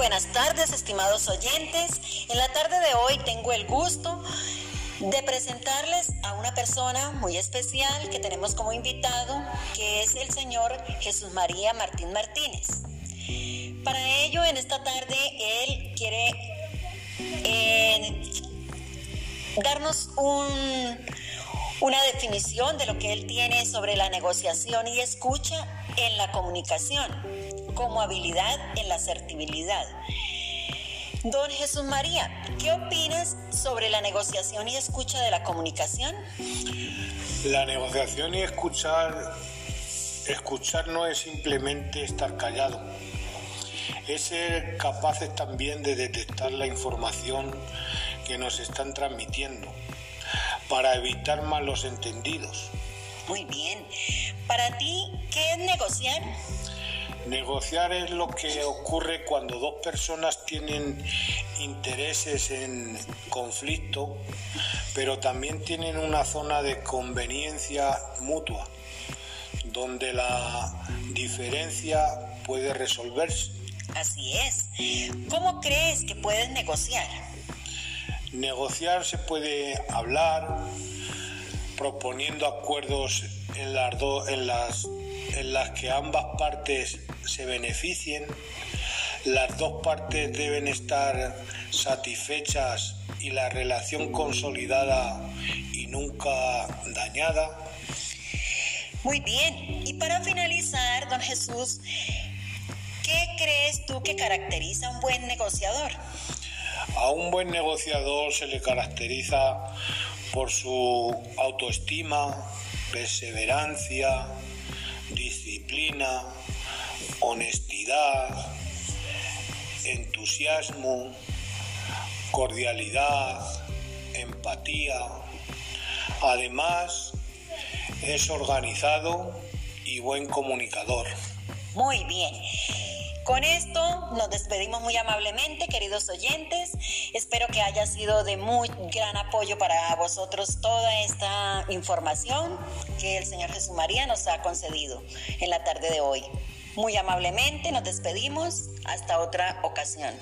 buenas tardes, estimados oyentes. En la tarde de hoy tengo el gusto de presentarles a una persona muy especial que tenemos como invitado, que es el señor Jesús María Martín Martínez. Para ello, en esta tarde, él quiere eh, darnos una definición de lo que él tiene sobre la negociación y escucha en la comunicación como habilidad en la asertibilidad. Don Jesús María, ¿qué opinas sobre la negociación y escucha de la comunicación? La negociación y escuchar, escuchar no es simplemente estar callado, es ser capaces también de detectar la información que nos están transmitiendo para evitar malos entendidos. Muy bien. Para ti, ¿qué es negociar? Negociar es lo que ocurre cuando dos personas tienen intereses en conflicto, pero también tienen una zona de conveniencia mutua, donde la diferencia puede resolverse. Así es. ¿Cómo crees que puedes negociar? Negociar se puede hablar proponiendo acuerdos en las, en las, en las que ambas partes se beneficien, las dos partes deben estar satisfechas y la relación consolidada y nunca dañada. Muy bien, y para finalizar, don Jesús, ¿qué crees tú que caracteriza a un buen negociador? A un buen negociador se le caracteriza por su autoestima, perseverancia, disciplina, honestidad, entusiasmo, cordialidad, empatía. Además, es organizado y buen comunicador. Muy bien. Con esto nos despedimos muy amablemente, queridos oyentes. Espero que haya sido de muy gran apoyo para vosotros toda esta información que el Señor Jesús María nos ha concedido en la tarde de hoy. Muy amablemente nos despedimos. Hasta otra ocasión.